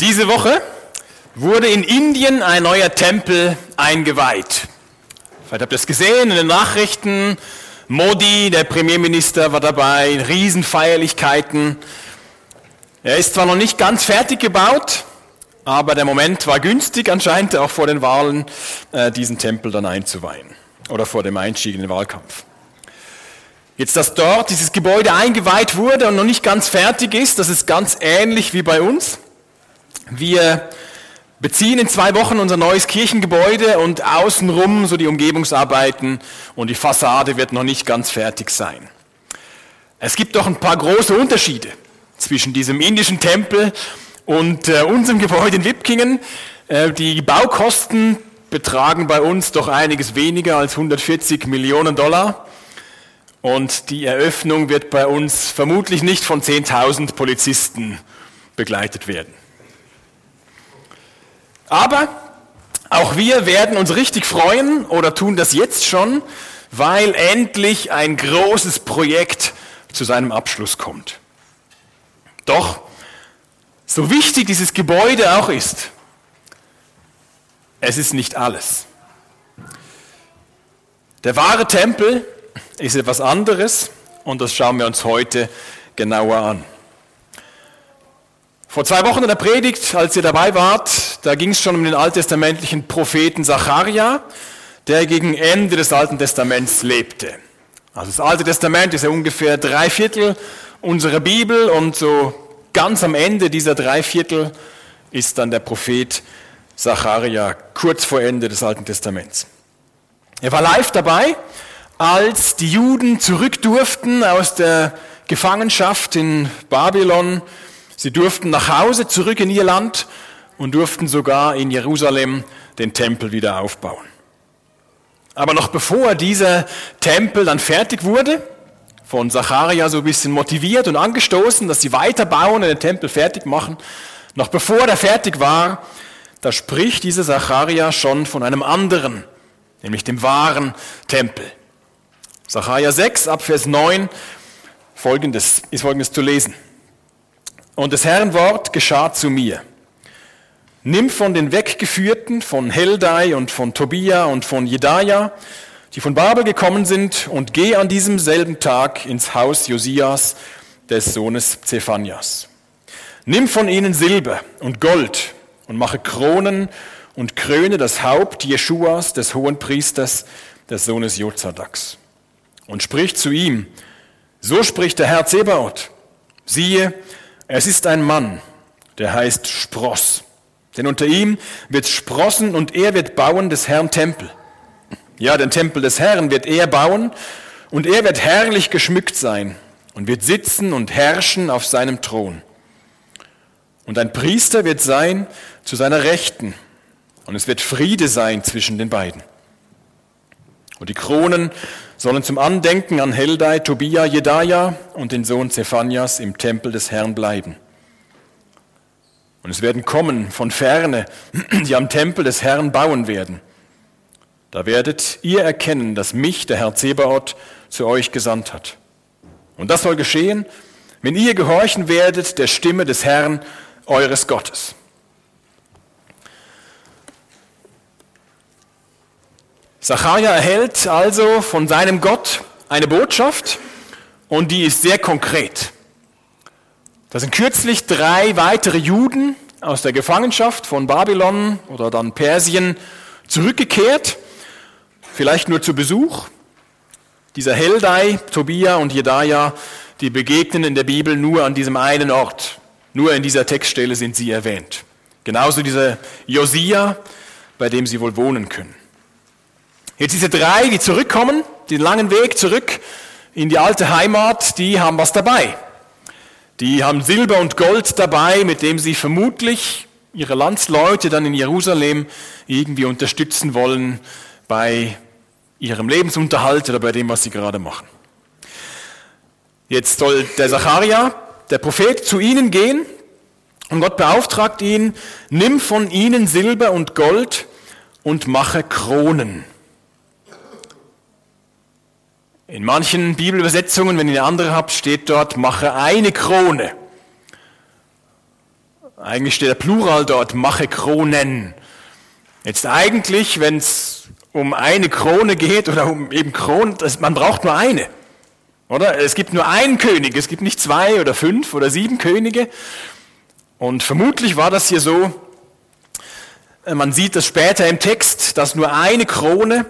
Diese Woche wurde in Indien ein neuer Tempel eingeweiht. Vielleicht habt ihr es gesehen in den Nachrichten. Modi, der Premierminister, war dabei, Riesenfeierlichkeiten. Er ist zwar noch nicht ganz fertig gebaut, aber der Moment war günstig anscheinend auch vor den Wahlen, äh, diesen Tempel dann einzuweihen oder vor dem Einstieg in den Wahlkampf. Jetzt, dass dort dieses Gebäude eingeweiht wurde und noch nicht ganz fertig ist, das ist ganz ähnlich wie bei uns. Wir beziehen in zwei Wochen unser neues Kirchengebäude und außenrum so die Umgebungsarbeiten und die Fassade wird noch nicht ganz fertig sein. Es gibt doch ein paar große Unterschiede zwischen diesem indischen Tempel und äh, unserem Gebäude in Wipkingen. Äh, die Baukosten betragen bei uns doch einiges weniger als 140 Millionen Dollar. Und die Eröffnung wird bei uns vermutlich nicht von 10.000 Polizisten begleitet werden. Aber auch wir werden uns richtig freuen oder tun das jetzt schon, weil endlich ein großes Projekt zu seinem Abschluss kommt. Doch, so wichtig dieses Gebäude auch ist, es ist nicht alles. Der wahre Tempel ist etwas anderes und das schauen wir uns heute genauer an. Vor zwei Wochen in der Predigt, als ihr dabei wart, da ging es schon um den alttestamentlichen Propheten Zacharia, der gegen Ende des Alten Testaments lebte. Also das Alte Testament ist ja ungefähr drei Viertel unserer Bibel und so ganz am Ende dieser drei Viertel ist dann der Prophet Zacharia, kurz vor Ende des Alten Testaments. Er war live dabei, als die Juden zurück durften aus der Gefangenschaft in Babylon Sie durften nach Hause zurück in ihr Land und durften sogar in Jerusalem den Tempel wieder aufbauen. Aber noch bevor dieser Tempel dann fertig wurde, von Zacharia so ein bisschen motiviert und angestoßen, dass sie weiterbauen und den Tempel fertig machen, noch bevor der fertig war, da spricht dieser Zacharia schon von einem anderen, nämlich dem wahren Tempel. Zacharia 6 ab Vers 9 folgendes, ist folgendes zu lesen. Und des Herrn Wort geschah zu mir. Nimm von den Weggeführten, von Heldai und von Tobia und von Jedaja, die von Babel gekommen sind, und geh an diesem selben Tag ins Haus Josias, des Sohnes Zephanias. Nimm von ihnen Silber und Gold und mache Kronen und kröne das Haupt Jeschuas, des hohen Priesters, des Sohnes Jozadaks. Und sprich zu ihm, so spricht der Herr Zebaoth, siehe, es ist ein Mann, der heißt Spross. Denn unter ihm wird sprossen und er wird bauen des Herrn Tempel. Ja, den Tempel des Herrn wird er bauen und er wird herrlich geschmückt sein und wird sitzen und herrschen auf seinem Thron. Und ein Priester wird sein zu seiner Rechten und es wird Friede sein zwischen den beiden. Und die Kronen sollen zum Andenken an Heldai, Tobia, Jedaja und den Sohn Zephanias im Tempel des Herrn bleiben. Und es werden kommen von ferne, die am Tempel des Herrn bauen werden. Da werdet ihr erkennen, dass mich der Herr Zebaoth zu euch gesandt hat. Und das soll geschehen, wenn ihr gehorchen werdet der Stimme des Herrn, eures Gottes. Zacharia erhält also von seinem Gott eine Botschaft und die ist sehr konkret. Da sind kürzlich drei weitere Juden aus der Gefangenschaft von Babylon oder dann Persien zurückgekehrt, vielleicht nur zu Besuch. Dieser Heldai, Tobia und Jedaja, die begegnen in der Bibel nur an diesem einen Ort. Nur in dieser Textstelle sind sie erwähnt. Genauso dieser Josia, bei dem sie wohl wohnen können. Jetzt diese drei, die zurückkommen, den langen Weg zurück in die alte Heimat, die haben was dabei. Die haben Silber und Gold dabei, mit dem sie vermutlich ihre Landsleute dann in Jerusalem irgendwie unterstützen wollen bei ihrem Lebensunterhalt oder bei dem, was sie gerade machen. Jetzt soll der Zacharia, der Prophet, zu ihnen gehen und Gott beauftragt ihn, nimm von ihnen Silber und Gold und mache Kronen. In manchen Bibelübersetzungen, wenn ihr eine andere habt, steht dort, mache eine Krone. Eigentlich steht der Plural dort, mache Kronen. Jetzt eigentlich, wenn es um eine Krone geht oder um eben Kronen, man braucht nur eine. Oder? Es gibt nur einen König, es gibt nicht zwei oder fünf oder sieben Könige. Und vermutlich war das hier so, äh, man sieht das später im Text, dass nur eine Krone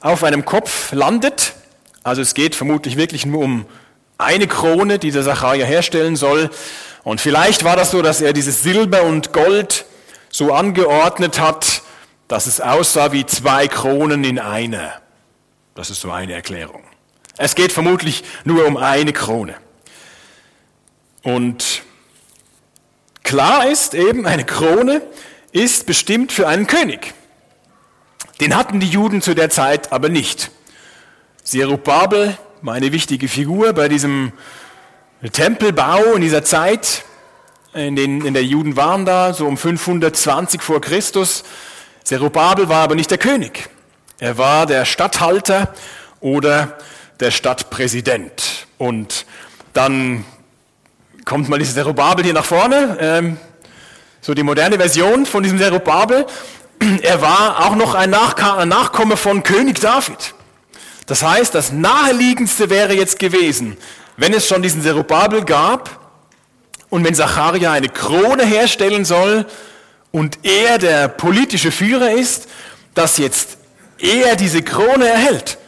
auf einem Kopf landet. Also es geht vermutlich wirklich nur um eine Krone, die der Sacharja herstellen soll. Und vielleicht war das so, dass er dieses Silber und Gold so angeordnet hat, dass es aussah wie zwei Kronen in einer. Das ist so eine Erklärung. Es geht vermutlich nur um eine Krone. Und klar ist eben, eine Krone ist bestimmt für einen König. Den hatten die Juden zu der Zeit aber nicht. Zerubabel war eine wichtige Figur bei diesem Tempelbau in dieser Zeit, in, den, in der Juden waren da, so um 520 vor Christus. Zerubabel war aber nicht der König. Er war der Statthalter oder der Stadtpräsident. Und dann kommt mal dieser Zerubabel hier nach vorne, ähm, so die moderne Version von diesem Zerubabel. Er war auch noch ein Nachkomme von König David. Das heißt, das naheliegendste wäre jetzt gewesen, wenn es schon diesen Zerubabel gab und wenn Zacharia eine Krone herstellen soll und er der politische Führer ist, dass jetzt er diese Krone erhält.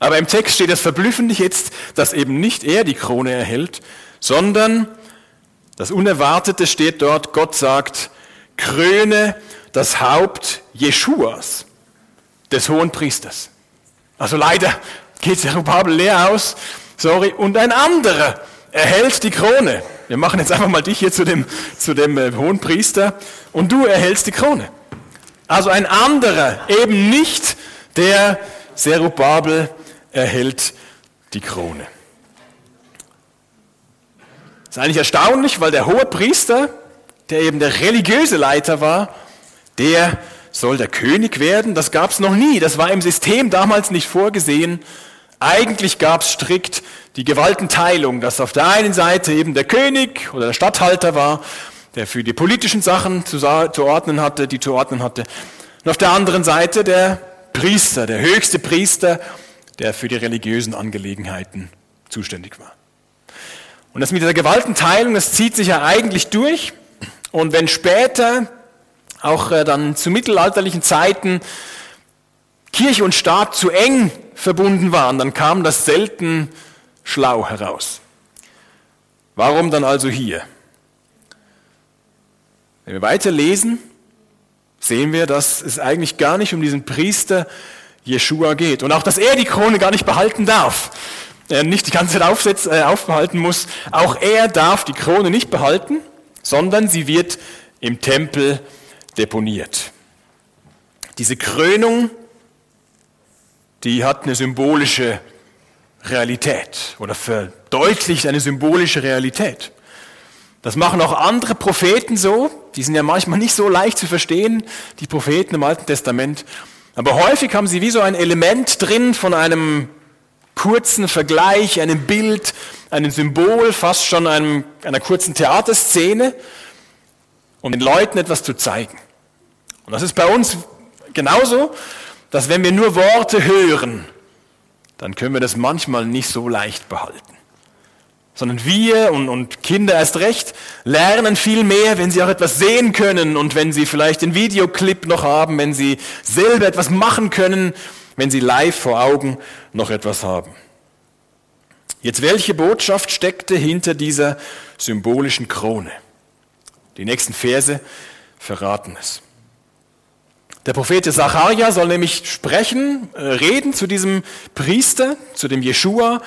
Aber im Text steht das verblüffend jetzt, dass eben nicht er die Krone erhält, sondern das Unerwartete steht dort, Gott sagt, kröne das Haupt Jeschuas, des hohen Priesters. Also leider geht Zerubabel leer aus, sorry, und ein anderer erhält die Krone. Wir machen jetzt einfach mal dich hier zu dem, zu dem äh, hohen Priester und du erhältst die Krone. Also ein anderer, eben nicht der Zerubabel erhält die Krone. Das ist eigentlich erstaunlich, weil der hohe Priester, der eben der religiöse Leiter war, der soll der König werden. Das gab es noch nie. Das war im System damals nicht vorgesehen. Eigentlich gab es strikt die Gewaltenteilung, dass auf der einen Seite eben der König oder der Statthalter war, der für die politischen Sachen zu, zu ordnen hatte, die zu ordnen hatte. Und auf der anderen Seite der Priester, der höchste Priester, der für die religiösen Angelegenheiten zuständig war. Und das mit dieser Gewaltenteilung, das zieht sich ja eigentlich durch. Und wenn später, auch äh, dann zu mittelalterlichen Zeiten, Kirche und Staat zu eng verbunden waren, dann kam das selten schlau heraus. Warum dann also hier? Wenn wir weiter lesen, sehen wir, dass es eigentlich gar nicht um diesen Priester Jeshua geht. Und auch, dass er die Krone gar nicht behalten darf. Nicht die ganze Zeit aufsetz, äh, aufbehalten muss. Auch er darf die Krone nicht behalten, sondern sie wird im Tempel deponiert. Diese Krönung, die hat eine symbolische Realität oder verdeutlicht eine symbolische Realität. Das machen auch andere Propheten so. Die sind ja manchmal nicht so leicht zu verstehen, die Propheten im Alten Testament. Aber häufig haben sie wie so ein Element drin von einem kurzen Vergleich, einem Bild, einem Symbol, fast schon einem, einer kurzen Theaterszene, um den Leuten etwas zu zeigen. Und das ist bei uns genauso, dass wenn wir nur Worte hören, dann können wir das manchmal nicht so leicht behalten sondern wir und, und Kinder erst recht lernen viel mehr, wenn sie auch etwas sehen können und wenn sie vielleicht den Videoclip noch haben, wenn sie selber etwas machen können, wenn sie live vor Augen noch etwas haben. Jetzt, welche Botschaft steckte hinter dieser symbolischen Krone? Die nächsten Verse verraten es. Der Prophet Zacharia soll nämlich sprechen, äh, reden zu diesem Priester, zu dem Jeshua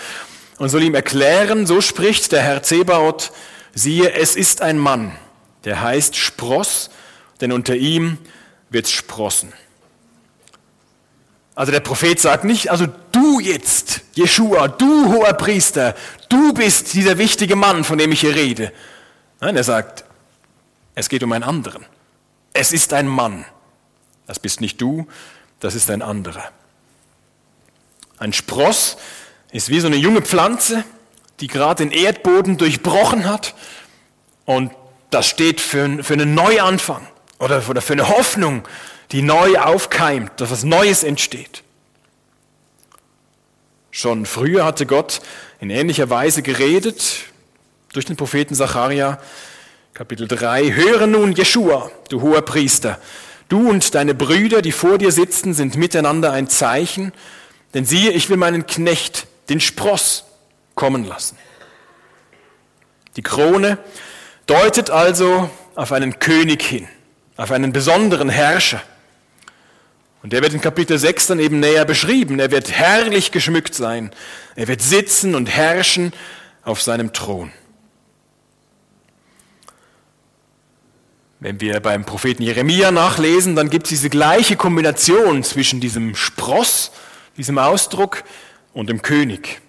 und soll ihm erklären, so spricht der Herr Zebaoth, siehe, es ist ein Mann, der heißt Spross, denn unter ihm wird sprossen. Also der Prophet sagt nicht, also du jetzt, Jeshua, du hoher Priester, du bist dieser wichtige Mann, von dem ich hier rede. Nein, er sagt, es geht um einen anderen. Es ist ein Mann. Das bist nicht du, das ist ein anderer. Ein Spross ist wie so eine junge Pflanze, die gerade den Erdboden durchbrochen hat und das steht für, für einen Neuanfang oder für eine Hoffnung, die neu aufkeimt, dass was Neues entsteht. Schon früher hatte Gott in ähnlicher Weise geredet durch den Propheten Zacharia, Kapitel 3. Höre nun, Jeschua, du hoher Priester, du und deine Brüder, die vor dir sitzen, sind miteinander ein Zeichen, denn siehe, ich will meinen Knecht, den Spross, kommen lassen. Die Krone deutet also auf einen König hin, auf einen besonderen Herrscher. Und der wird in Kapitel 6 dann eben näher beschrieben. Er wird herrlich geschmückt sein. Er wird sitzen und herrschen auf seinem Thron. Wenn wir beim Propheten Jeremia nachlesen, dann gibt es diese gleiche Kombination zwischen diesem Spross, diesem Ausdruck, und dem König.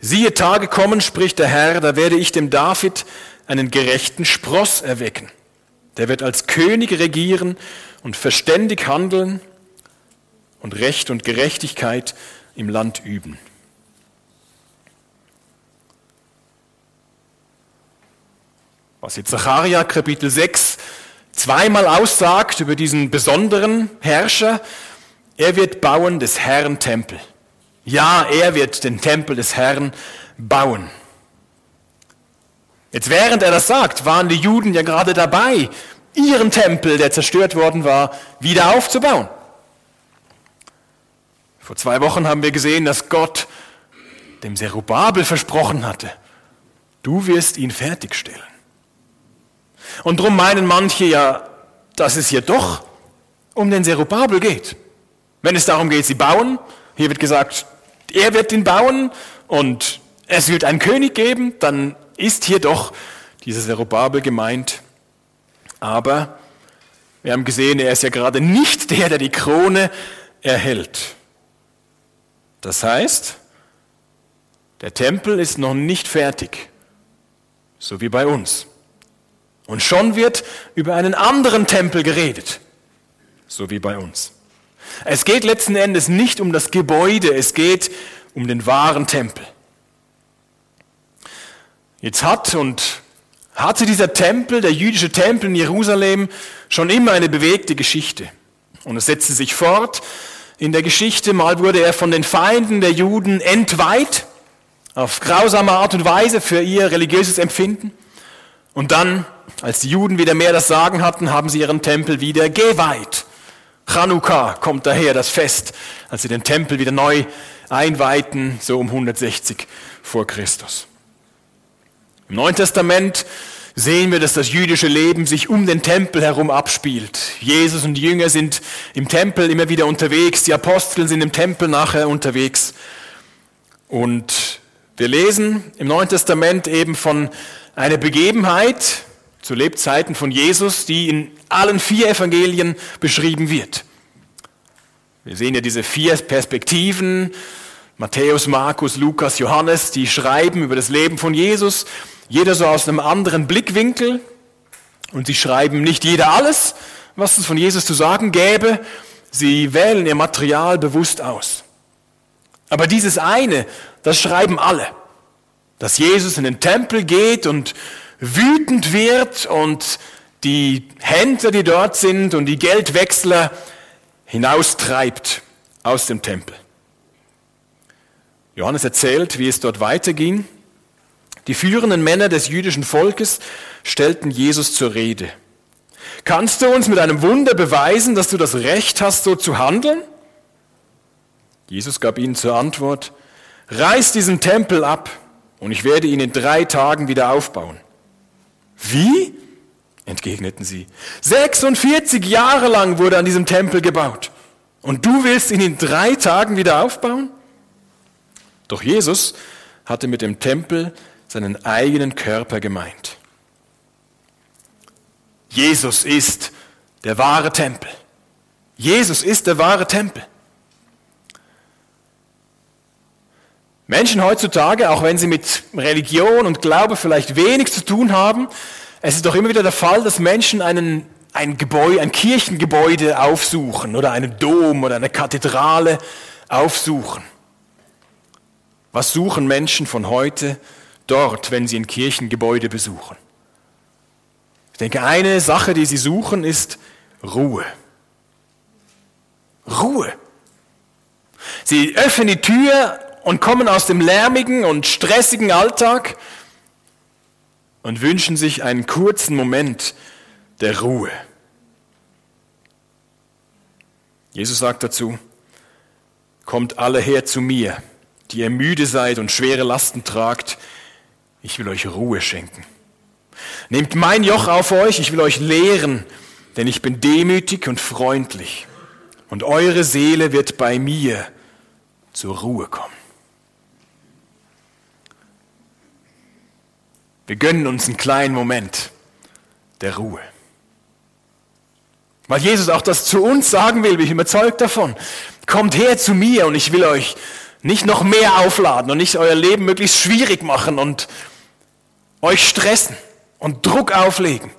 Siehe, Tage kommen, spricht der Herr, da werde ich dem David einen gerechten Spross erwecken. Der wird als König regieren und verständig handeln und Recht und Gerechtigkeit im Land üben. Was jetzt Zacharia Kapitel 6 zweimal aussagt über diesen besonderen Herrscher, er wird bauen des Herrn Tempel. Ja, er wird den Tempel des Herrn bauen. Jetzt während er das sagt, waren die Juden ja gerade dabei, ihren Tempel, der zerstört worden war, wieder aufzubauen. Vor zwei Wochen haben wir gesehen, dass Gott dem Zerubabel versprochen hatte, du wirst ihn fertigstellen. Und darum meinen manche ja, dass es hier doch um den Zerubabel geht. Wenn es darum geht, sie bauen, hier wird gesagt, er wird ihn bauen und es wird einen König geben, dann ist hier doch dieser Zerubabel gemeint. Aber wir haben gesehen, er ist ja gerade nicht der, der die Krone erhält. Das heißt, der Tempel ist noch nicht fertig, so wie bei uns. Und schon wird über einen anderen Tempel geredet, so wie bei uns. Es geht letzten Endes nicht um das Gebäude, es geht um den wahren Tempel. Jetzt hat und hatte dieser Tempel, der jüdische Tempel in Jerusalem, schon immer eine bewegte Geschichte. Und es setzte sich fort in der Geschichte. Mal wurde er von den Feinden der Juden entweiht, auf grausame Art und Weise für ihr religiöses Empfinden. Und dann, als die Juden wieder mehr das Sagen hatten, haben sie ihren Tempel wieder geweiht. Chanukka kommt daher, das Fest, als sie den Tempel wieder neu einweihten, so um 160 vor Christus. Im Neuen Testament sehen wir, dass das jüdische Leben sich um den Tempel herum abspielt. Jesus und die Jünger sind im Tempel immer wieder unterwegs, die Apostel sind im Tempel nachher unterwegs. Und wir lesen im Neuen Testament eben von einer Begebenheit zu Lebzeiten von Jesus, die in allen vier Evangelien beschrieben wird. Wir sehen ja diese vier Perspektiven, Matthäus, Markus, Lukas, Johannes, die schreiben über das Leben von Jesus jeder so aus einem anderen Blickwinkel. Und sie schreiben nicht jeder alles, was es von Jesus zu sagen gäbe. Sie wählen ihr Material bewusst aus. Aber dieses eine, das schreiben alle. Dass Jesus in den Tempel geht und wütend wird und die Händler, die dort sind und die Geldwechsler hinaustreibt aus dem Tempel. Johannes erzählt, wie es dort weiterging. Die führenden Männer des jüdischen Volkes stellten Jesus zur Rede. Kannst du uns mit einem Wunder beweisen, dass du das Recht hast, so zu handeln? Jesus gab ihnen zur Antwort, reiß diesen Tempel ab und ich werde ihn in drei Tagen wieder aufbauen. Wie? entgegneten sie. 46 Jahre lang wurde an diesem Tempel gebaut und du willst ihn in drei Tagen wieder aufbauen? Doch Jesus hatte mit dem Tempel seinen eigenen Körper gemeint. Jesus ist der wahre Tempel. Jesus ist der wahre Tempel. Menschen heutzutage, auch wenn sie mit Religion und Glaube vielleicht wenig zu tun haben, es ist doch immer wieder der Fall, dass Menschen einen, ein Gebäude, ein Kirchengebäude aufsuchen oder einen Dom oder eine Kathedrale aufsuchen. Was suchen Menschen von heute dort, wenn sie ein Kirchengebäude besuchen. Ich denke, eine Sache, die sie suchen, ist Ruhe. Ruhe. Sie öffnen die Tür und kommen aus dem lärmigen und stressigen Alltag und wünschen sich einen kurzen Moment der Ruhe. Jesus sagt dazu, kommt alle her zu mir, die ihr müde seid und schwere Lasten tragt, ich will euch Ruhe schenken. Nehmt mein Joch auf euch, ich will euch lehren, denn ich bin demütig und freundlich, und eure Seele wird bei mir zur Ruhe kommen. Wir gönnen uns einen kleinen Moment der Ruhe. Weil Jesus auch das zu uns sagen will, bin ich überzeugt davon. Kommt her zu mir und ich will euch nicht noch mehr aufladen und nicht euer Leben möglichst schwierig machen und euch stressen und Druck auflegen.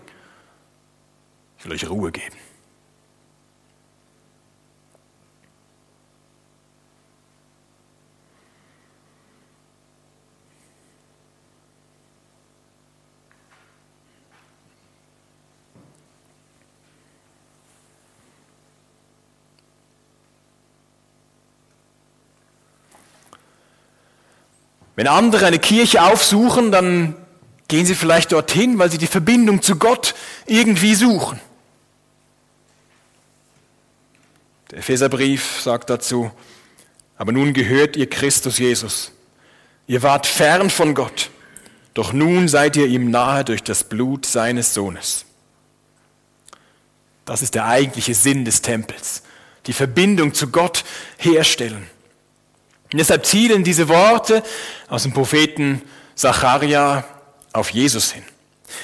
Ich will euch Ruhe geben. Wenn andere eine Kirche aufsuchen, dann gehen sie vielleicht dorthin, weil sie die Verbindung zu Gott irgendwie suchen. Der Epheserbrief sagt dazu, aber nun gehört ihr Christus Jesus. Ihr wart fern von Gott, doch nun seid ihr ihm nahe durch das Blut seines Sohnes. Das ist der eigentliche Sinn des Tempels, die Verbindung zu Gott herstellen. Und deshalb zielen diese Worte aus dem Propheten Zacharia auf Jesus hin.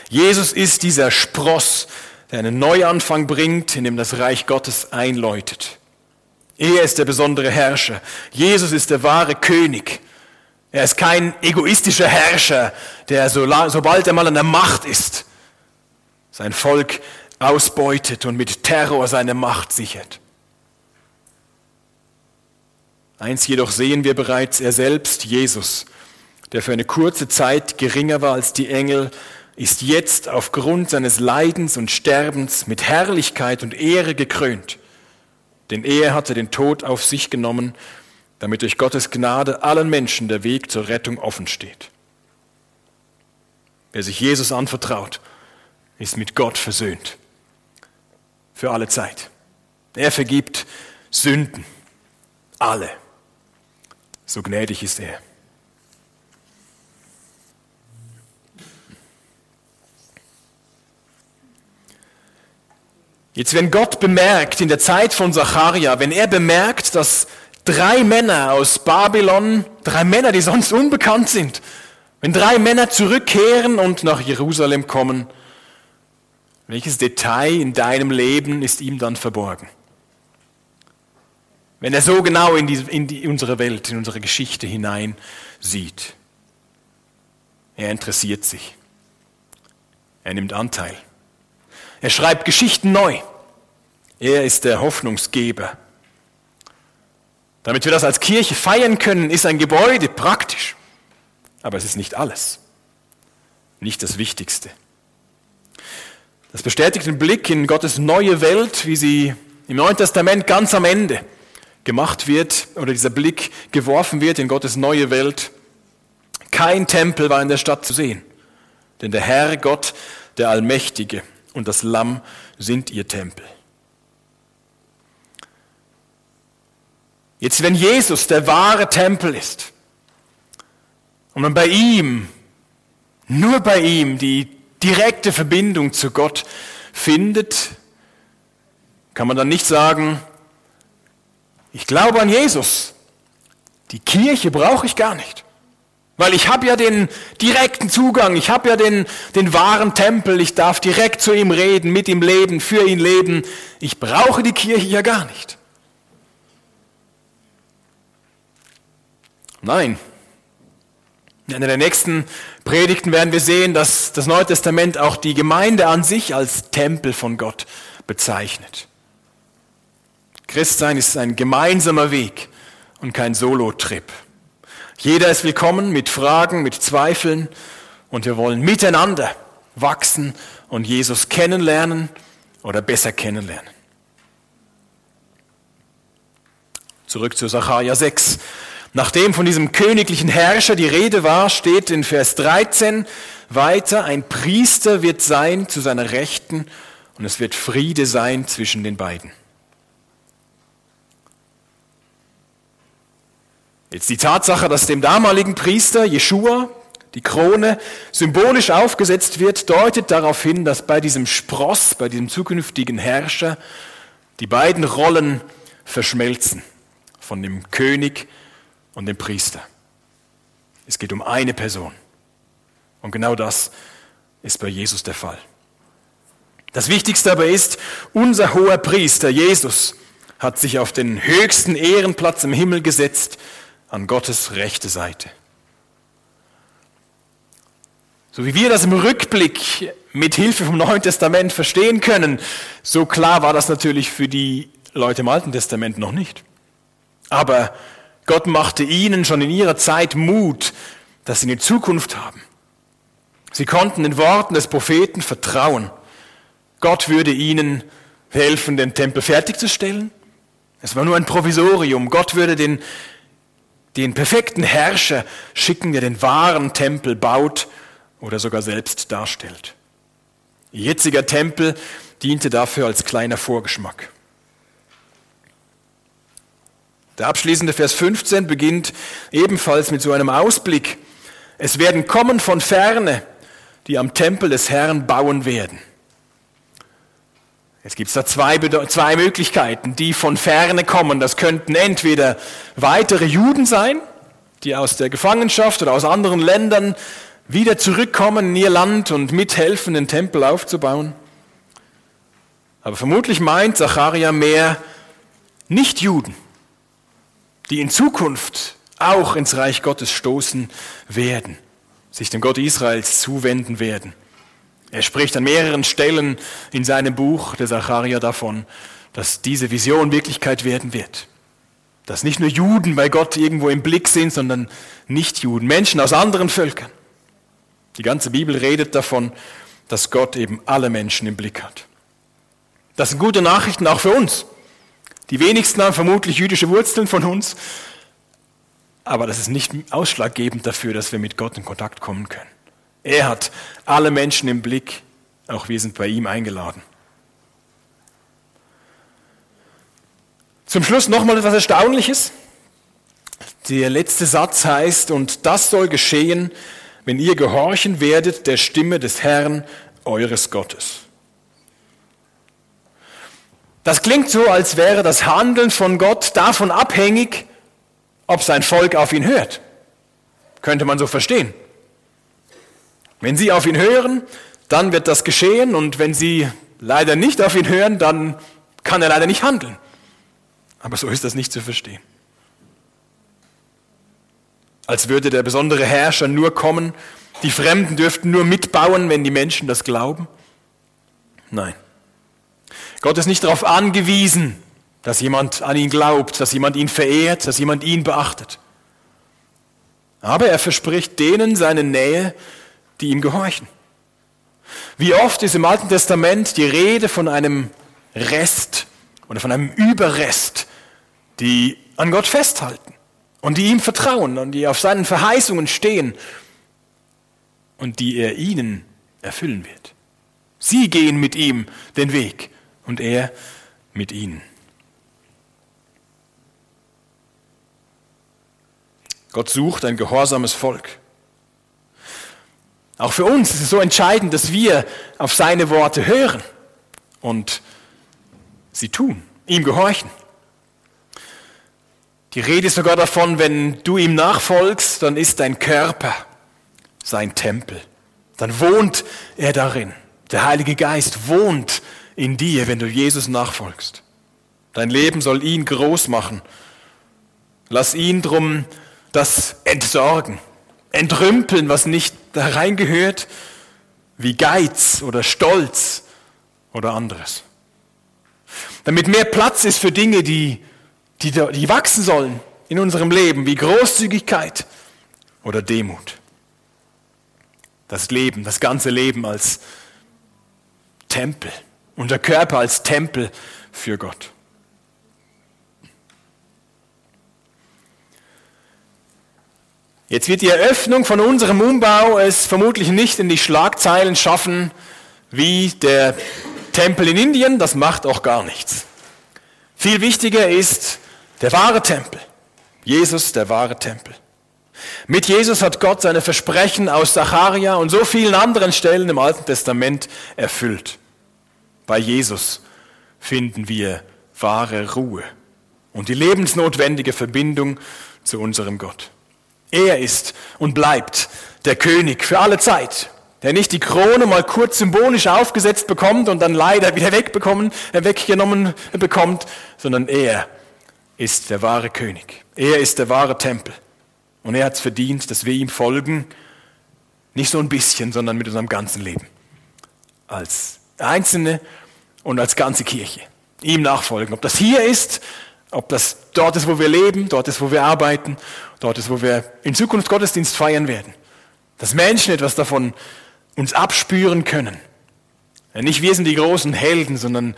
Jesus ist dieser Spross, der einen Neuanfang bringt, in dem das Reich Gottes einläutet. Er ist der besondere Herrscher. Jesus ist der wahre König. Er ist kein egoistischer Herrscher, der so, sobald er mal an der Macht ist, sein Volk ausbeutet und mit Terror seine Macht sichert. Eins jedoch sehen wir bereits, er selbst, Jesus, der für eine kurze Zeit geringer war als die Engel, ist jetzt aufgrund seines Leidens und Sterbens mit Herrlichkeit und Ehre gekrönt. Denn er hatte den Tod auf sich genommen, damit durch Gottes Gnade allen Menschen der Weg zur Rettung offen steht. Wer sich Jesus anvertraut, ist mit Gott versöhnt. Für alle Zeit. Er vergibt Sünden. Alle. So gnädig ist er. Jetzt, wenn Gott bemerkt, in der Zeit von Zacharia, wenn er bemerkt, dass drei Männer aus Babylon, drei Männer, die sonst unbekannt sind, wenn drei Männer zurückkehren und nach Jerusalem kommen, welches Detail in deinem Leben ist ihm dann verborgen? Wenn er so genau in, die, in die, unsere Welt, in unsere Geschichte hinein sieht. Er interessiert sich. Er nimmt Anteil. Er schreibt Geschichten neu. Er ist der Hoffnungsgeber. Damit wir das als Kirche feiern können, ist ein Gebäude praktisch. Aber es ist nicht alles. Nicht das Wichtigste. Das bestätigt den Blick in Gottes neue Welt, wie sie im Neuen Testament ganz am Ende gemacht wird oder dieser Blick geworfen wird in Gottes neue Welt. Kein Tempel war in der Stadt zu sehen, denn der Herr Gott, der Allmächtige und das Lamm sind ihr Tempel. Jetzt, wenn Jesus der wahre Tempel ist und man bei ihm, nur bei ihm die direkte Verbindung zu Gott findet, kann man dann nicht sagen, ich glaube an Jesus. Die Kirche brauche ich gar nicht. Weil ich habe ja den direkten Zugang, ich habe ja den, den wahren Tempel, ich darf direkt zu ihm reden, mit ihm leben, für ihn leben. Ich brauche die Kirche ja gar nicht. Nein. In einer der nächsten Predigten werden wir sehen, dass das Neue Testament auch die Gemeinde an sich als Tempel von Gott bezeichnet. Christsein ist ein gemeinsamer Weg und kein Solo-Trip. Jeder ist willkommen mit Fragen, mit Zweifeln und wir wollen miteinander wachsen und Jesus kennenlernen oder besser kennenlernen. Zurück zu Sacharja 6. Nachdem von diesem königlichen Herrscher die Rede war, steht in Vers 13 weiter, ein Priester wird sein zu seiner Rechten und es wird Friede sein zwischen den beiden. Jetzt die Tatsache, dass dem damaligen Priester Jeschua die Krone symbolisch aufgesetzt wird, deutet darauf hin, dass bei diesem Spross, bei diesem zukünftigen Herrscher, die beiden Rollen verschmelzen von dem König und dem Priester. Es geht um eine Person. Und genau das ist bei Jesus der Fall. Das Wichtigste aber ist, unser hoher Priester Jesus hat sich auf den höchsten Ehrenplatz im Himmel gesetzt, an Gottes rechte Seite. So wie wir das im Rückblick mit Hilfe vom Neuen Testament verstehen können, so klar war das natürlich für die Leute im Alten Testament noch nicht. Aber Gott machte ihnen schon in ihrer Zeit Mut, dass sie eine Zukunft haben. Sie konnten den Worten des Propheten vertrauen. Gott würde ihnen helfen, den Tempel fertigzustellen. Es war nur ein Provisorium. Gott würde den, den perfekten Herrscher schicken, der den wahren Tempel baut oder sogar selbst darstellt. Ihr jetziger Tempel diente dafür als kleiner Vorgeschmack. Der abschließende Vers 15 beginnt ebenfalls mit so einem Ausblick. Es werden kommen von ferne, die am Tempel des Herrn bauen werden. Jetzt gibt es da zwei, zwei Möglichkeiten, die von ferne kommen. Das könnten entweder weitere Juden sein, die aus der Gefangenschaft oder aus anderen Ländern wieder zurückkommen in ihr Land und mithelfen, den Tempel aufzubauen. Aber vermutlich meint Zacharia mehr Nicht-Juden die in Zukunft auch ins Reich Gottes stoßen werden, sich dem Gott Israels zuwenden werden. Er spricht an mehreren Stellen in seinem Buch, der Zacharia, davon, dass diese Vision Wirklichkeit werden wird. Dass nicht nur Juden bei Gott irgendwo im Blick sind, sondern Nicht-Juden, Menschen aus anderen Völkern. Die ganze Bibel redet davon, dass Gott eben alle Menschen im Blick hat. Das sind gute Nachrichten auch für uns. Die wenigsten haben vermutlich jüdische Wurzeln von uns, aber das ist nicht ausschlaggebend dafür, dass wir mit Gott in Kontakt kommen können. Er hat alle Menschen im Blick, auch wir sind bei ihm eingeladen. Zum Schluss nochmal etwas Erstaunliches. Der letzte Satz heißt, und das soll geschehen, wenn ihr gehorchen werdet der Stimme des Herrn, eures Gottes. Das klingt so, als wäre das Handeln von Gott davon abhängig, ob sein Volk auf ihn hört. Könnte man so verstehen. Wenn sie auf ihn hören, dann wird das geschehen und wenn sie leider nicht auf ihn hören, dann kann er leider nicht handeln. Aber so ist das nicht zu verstehen. Als würde der besondere Herrscher nur kommen, die Fremden dürften nur mitbauen, wenn die Menschen das glauben. Nein. Gott ist nicht darauf angewiesen, dass jemand an ihn glaubt, dass jemand ihn verehrt, dass jemand ihn beachtet. Aber er verspricht denen seine Nähe, die ihm gehorchen. Wie oft ist im Alten Testament die Rede von einem Rest oder von einem Überrest, die an Gott festhalten und die ihm vertrauen und die auf seinen Verheißungen stehen und die er ihnen erfüllen wird. Sie gehen mit ihm den Weg und er mit ihnen. Gott sucht ein gehorsames Volk. Auch für uns ist es so entscheidend, dass wir auf seine Worte hören und sie tun, ihm gehorchen. Die Rede ist sogar davon, wenn du ihm nachfolgst, dann ist dein Körper sein Tempel. Dann wohnt er darin. Der Heilige Geist wohnt in dir, wenn du Jesus nachfolgst. Dein Leben soll ihn groß machen. Lass ihn drum das entsorgen, entrümpeln, was nicht da reingehört, wie Geiz oder Stolz oder anderes. Damit mehr Platz ist für Dinge, die, die, die wachsen sollen in unserem Leben, wie Großzügigkeit oder Demut. Das Leben, das ganze Leben als Tempel, unser Körper als Tempel für Gott. Jetzt wird die Eröffnung von unserem Umbau es vermutlich nicht in die Schlagzeilen schaffen wie der Tempel in Indien, das macht auch gar nichts. Viel wichtiger ist der wahre Tempel. Jesus, der wahre Tempel. Mit Jesus hat Gott seine Versprechen aus Zacharia und so vielen anderen Stellen im Alten Testament erfüllt. Bei Jesus finden wir wahre Ruhe und die lebensnotwendige Verbindung zu unserem Gott. Er ist und bleibt der König für alle Zeit, der nicht die Krone mal kurz symbolisch aufgesetzt bekommt und dann leider wieder wegbekommen, äh, weggenommen bekommt, sondern er ist der wahre König. Er ist der wahre Tempel. Und er hat es verdient, dass wir ihm folgen, nicht so ein bisschen, sondern mit unserem ganzen Leben. Als Einzelne und als ganze Kirche. Ihm nachfolgen. Ob das hier ist, ob das dort ist, wo wir leben, dort ist, wo wir arbeiten, dort ist, wo wir in Zukunft Gottesdienst feiern werden. Dass Menschen etwas davon uns abspüren können. Nicht wir sind die großen Helden, sondern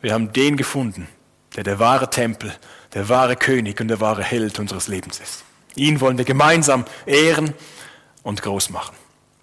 wir haben den gefunden, der der wahre Tempel, der wahre König und der wahre Held unseres Lebens ist. Ihn wollen wir gemeinsam ehren und groß machen.